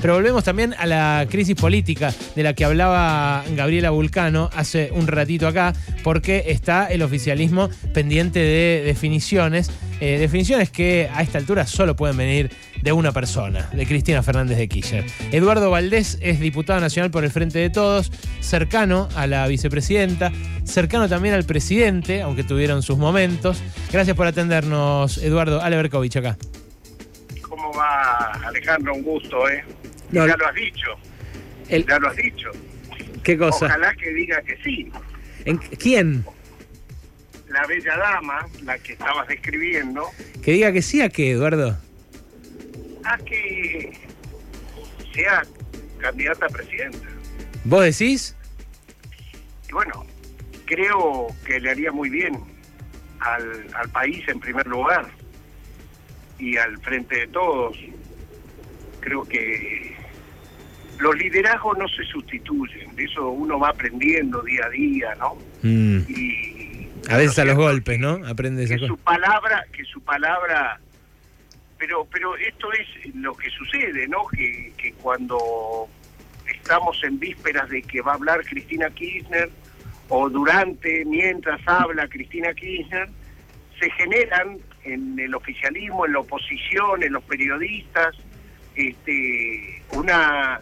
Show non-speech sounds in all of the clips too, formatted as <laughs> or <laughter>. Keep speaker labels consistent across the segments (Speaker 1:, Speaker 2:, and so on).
Speaker 1: Pero volvemos también a la crisis política de la que hablaba Gabriela Vulcano hace un ratito acá, porque está el oficialismo pendiente de definiciones, eh, definiciones que a esta altura solo pueden venir de una persona, de Cristina Fernández de Kirchner. Eduardo Valdés es diputado nacional por el Frente de Todos, cercano a la vicepresidenta, cercano también al presidente, aunque tuvieron sus momentos. Gracias por atendernos, Eduardo Aleberkovich, acá.
Speaker 2: ¿Cómo va, Alejandro? Un gusto, ¿eh? Ya lo has dicho. Ya lo has dicho.
Speaker 1: ¿Qué cosa?
Speaker 2: Ojalá que diga que sí.
Speaker 1: ¿En ¿Quién?
Speaker 2: La bella dama, la que estabas describiendo.
Speaker 1: ¿Que diga que sí a qué, Eduardo?
Speaker 2: A que sea candidata a presidenta.
Speaker 1: ¿Vos decís?
Speaker 2: Y bueno, creo que le haría muy bien al, al país en primer lugar y al frente de todos. Creo que los liderazgos no se sustituyen, de eso uno va aprendiendo día a día, ¿no?
Speaker 1: Mm. Y a veces a los golpes, ¿no? Aprende
Speaker 2: que su palabra, que su palabra, pero, pero esto es lo que sucede, ¿no? Que, que cuando estamos en vísperas de que va a hablar Cristina Kirchner o durante, mientras habla Cristina Kirchner, se generan en el oficialismo, en la oposición, en los periodistas, este, una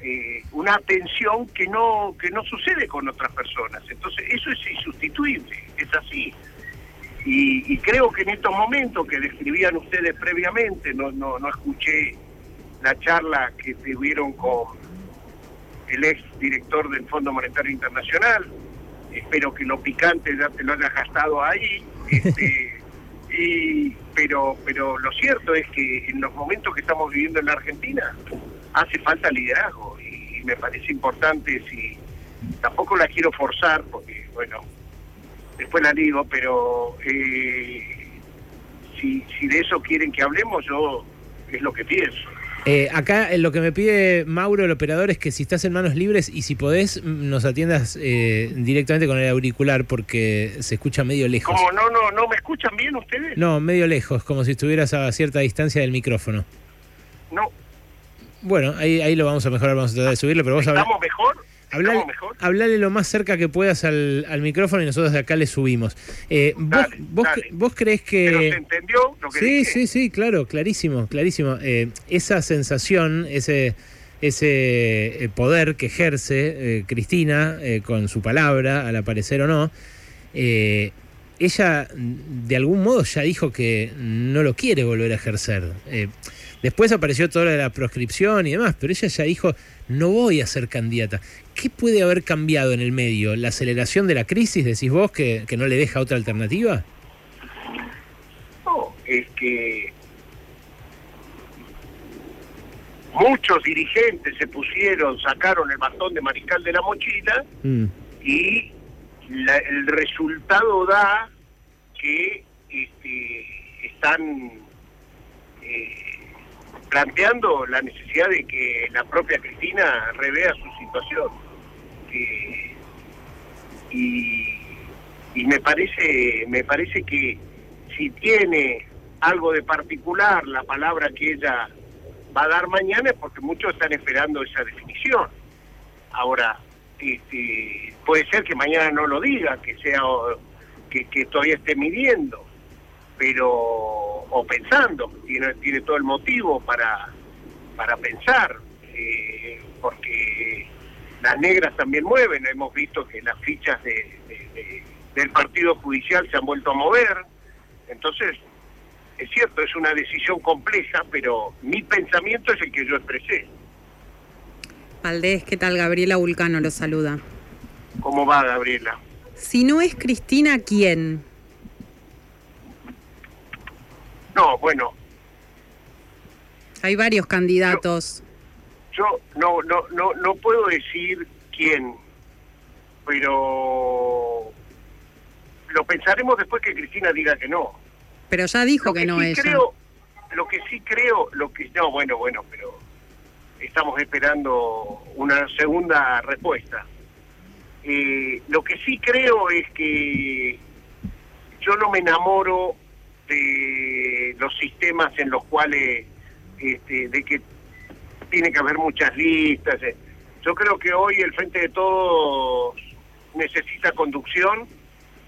Speaker 2: eh, una atención que no que no sucede con otras personas. Entonces eso es insustituible, es así. Y, creo que en estos momentos que describían ustedes previamente, no, no, no escuché la charla que tuvieron con el ex director del Fondo Monetario Internacional, espero que lo picante ya te lo hayas gastado ahí, <laughs> este, y, pero, pero lo cierto es que en los momentos que estamos viviendo en la Argentina, hace falta liderazgo. Y me parece importante si tampoco la quiero forzar porque bueno después la digo pero eh, si, si de eso quieren que hablemos yo es lo que pienso
Speaker 1: eh, acá lo que me pide Mauro, el operador, es que si estás en manos libres y si podés, nos atiendas eh, directamente con el auricular porque se escucha medio lejos.
Speaker 2: ¿Cómo? ¿No, no, ¿No me escuchan bien ustedes?
Speaker 1: No, medio lejos, como si estuvieras a cierta distancia del micrófono.
Speaker 2: No,
Speaker 1: bueno, ahí, ahí lo vamos a mejorar, vamos a tratar de subirlo, pero vos
Speaker 2: ¿Estamos mejor?
Speaker 1: Hablale, hablale lo más cerca que puedas al, al, micrófono y nosotros de acá le subimos. Eh, vos, vos, crees que...
Speaker 2: ¿Pero se entendió lo que
Speaker 1: Sí, sí, sí, claro, clarísimo, clarísimo. Eh, esa sensación, ese, ese eh, poder que ejerce Cristina con su palabra, al aparecer o no, ella de algún modo ya dijo que no lo quiere volver a ejercer. Después apareció toda la proscripción y demás, pero ella ya dijo, no voy a ser candidata. ¿Qué puede haber cambiado en el medio? ¿La aceleración de la crisis, decís vos, que, no le deja otra alternativa?
Speaker 2: No, es que muchos dirigentes se pusieron, sacaron el bastón de mariscal de la mochila mm. y el resultado da que este, están... Eh, planteando la necesidad de que la propia Cristina revea su situación. y, me parece, me parece que si tiene algo de particular la palabra que ella va a dar mañana es porque muchos están esperando esa definición. Ahora, este, puede ser que mañana no lo diga, que sea que, que todavía esté midiendo, pero o pensando, tiene, tiene todo el motivo para, para pensar, eh, porque las negras también mueven, hemos visto que las fichas de, del Partido Judicial se han vuelto a mover, entonces es cierto, es una decisión compleja, pero mi pensamiento es el que yo expresé.
Speaker 3: Valdés, ¿qué tal? Gabriela Vulcano lo saluda.
Speaker 2: ¿Cómo va, Gabriela?
Speaker 3: Si no es Cristina, ¿quién?
Speaker 2: No, bueno.
Speaker 3: Hay varios candidatos.
Speaker 2: Yo, no, no, no, no puedo decir quién, pero lo pensaremos después que Cristina diga que no.
Speaker 3: Pero ya dijo que, no ella.
Speaker 2: Creo, lo que sí creo, lo que no, bueno, bueno, pero estamos esperando una segunda respuesta. Eh, lo que sí creo es que yo no me enamoro de sistemas en los cuales, este, de que tiene que haber muchas listas. eh. Yo creo que hoy el Frente de Todos necesita conducción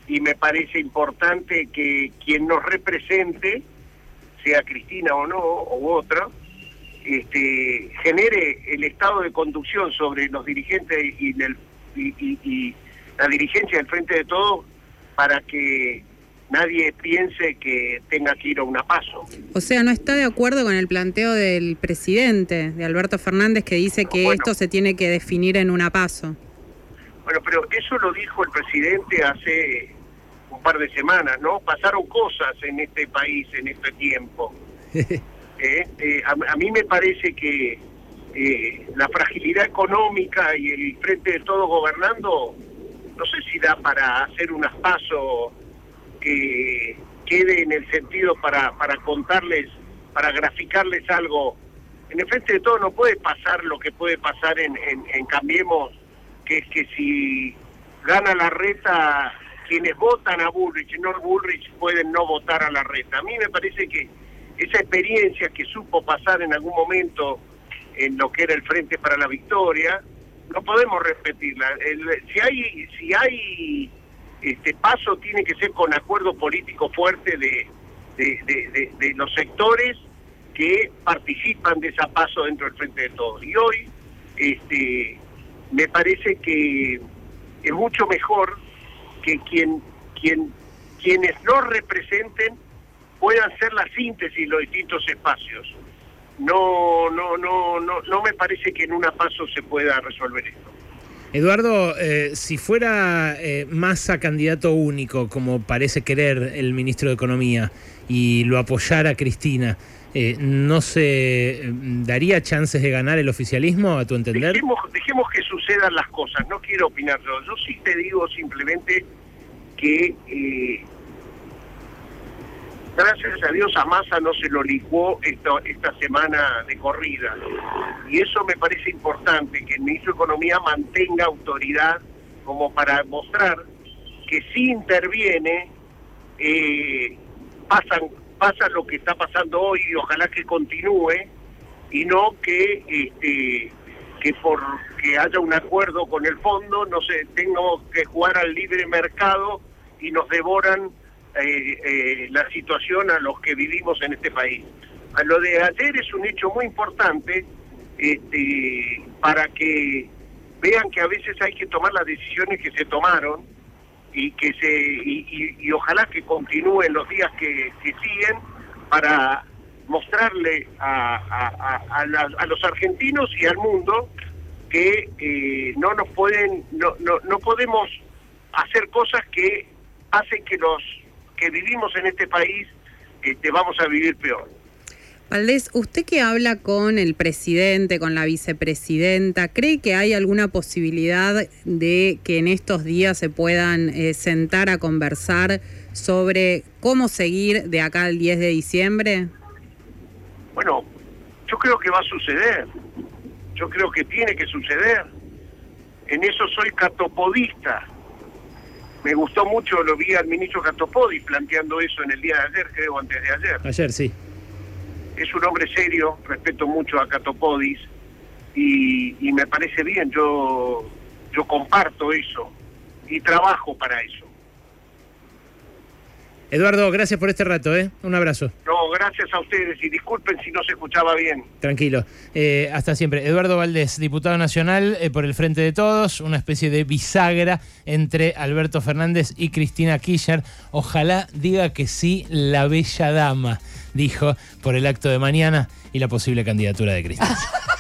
Speaker 2: y me parece importante que quien nos represente, sea Cristina o no, o otra, este, genere el estado de conducción sobre los dirigentes y, del- y- y- y la dirigencia del Frente de Todos para que nadie piense que tenga que ir a una paso.
Speaker 3: O sea, no está de acuerdo con el planteo del presidente, de Alberto Fernández, que dice que
Speaker 2: Bueno.
Speaker 3: esto se tiene que definir en una paso.
Speaker 2: Bueno, pero eso lo dijo el presidente hace un par de semanas, ¿no? Pasaron cosas en este país en este tiempo. <laughs> Eh, eh, a, a mí me parece que eh, la fragilidad económica y el frente de todo gobernando, no sé si da para hacer unas pasos que quede en el sentido para, para contarles, para graficarles algo. En el frente de todo no puede pasar lo que puede pasar en, Cambiemos, que es que si gana la reta, quienes votan a Bullrich y no Bullrich pueden no votar a la reta. A mí me parece que esa experiencia que supo pasar en algún momento en lo que era el Frente para la Victoria, no podemos repetirla. Si hay si hay este paso tiene que ser con acuerdo político fuerte de, los sectores que participan de esa paso dentro del Frente de Todos. Y hoy este me parece que es mucho mejor que quien quien quienes nos representen puedan ser la síntesis de los distintos espacios. No, no, no, no, no me parece que en una paso se pueda resolver esto.
Speaker 1: Eduardo, eh, si fuera eh, Massa candidato único, como parece querer el ministro de Economía, y lo apoyara Cristina, eh, ¿no se eh, daría chances de ganar el oficialismo, a tu entender?
Speaker 2: Dejemos, dejemos que sucedan las cosas, no quiero opinar yo. Yo sí te digo simplemente que eh, gracias a Dios a Massa no se lo licuó esta, esta semana de corrida. Y eso me parece importante, que el ministro de Economía mantenga autoridad como para mostrar que si interviene, eh, pasan, pasa lo que está pasando hoy y ojalá que continúe y no que este que por que haya un acuerdo con el fondo no se tengamos que jugar al libre mercado y nos devoran eh, eh, la situación a los que vivimos en este país. A lo de ayer es un hecho muy importante este, para que vean que a veces hay que tomar las decisiones que se tomaron y que se y, y- ojalá que continúen los días que, que siguen para mostrarle a, a los argentinos y al mundo que eh, no nos pueden no, no, no podemos hacer cosas que hacen que los que vivimos en este país este, vamos a vivir peor.
Speaker 3: Valdés, usted que habla con el presidente, con la vicepresidenta, ¿cree que hay alguna posibilidad de que en estos días se puedan eh, sentar a conversar sobre cómo seguir de acá al 10 de diciembre?
Speaker 2: Bueno, yo creo que va a suceder. Yo creo que tiene que suceder. En eso soy catopodista. Me gustó mucho, lo vi al ministro Catopodi planteando eso en el día de ayer, creo, antes de ayer.
Speaker 1: Ayer sí.
Speaker 2: Es un hombre serio, respeto mucho a Catopodis y, me parece bien, yo, yo comparto eso y trabajo para eso.
Speaker 1: Eduardo, gracias por este rato, ¿eh? Un abrazo.
Speaker 2: No, gracias a ustedes y disculpen si no se escuchaba bien.
Speaker 1: Tranquilo. Eh, hasta siempre. Eduardo Valdés, diputado nacional eh, por el Frente de Todos, una especie de bisagra entre Alberto Fernández y Cristina Kirchner. Ojalá diga que sí la bella dama, dijo, por el acto de mañana y la posible candidatura de Cristina. <laughs>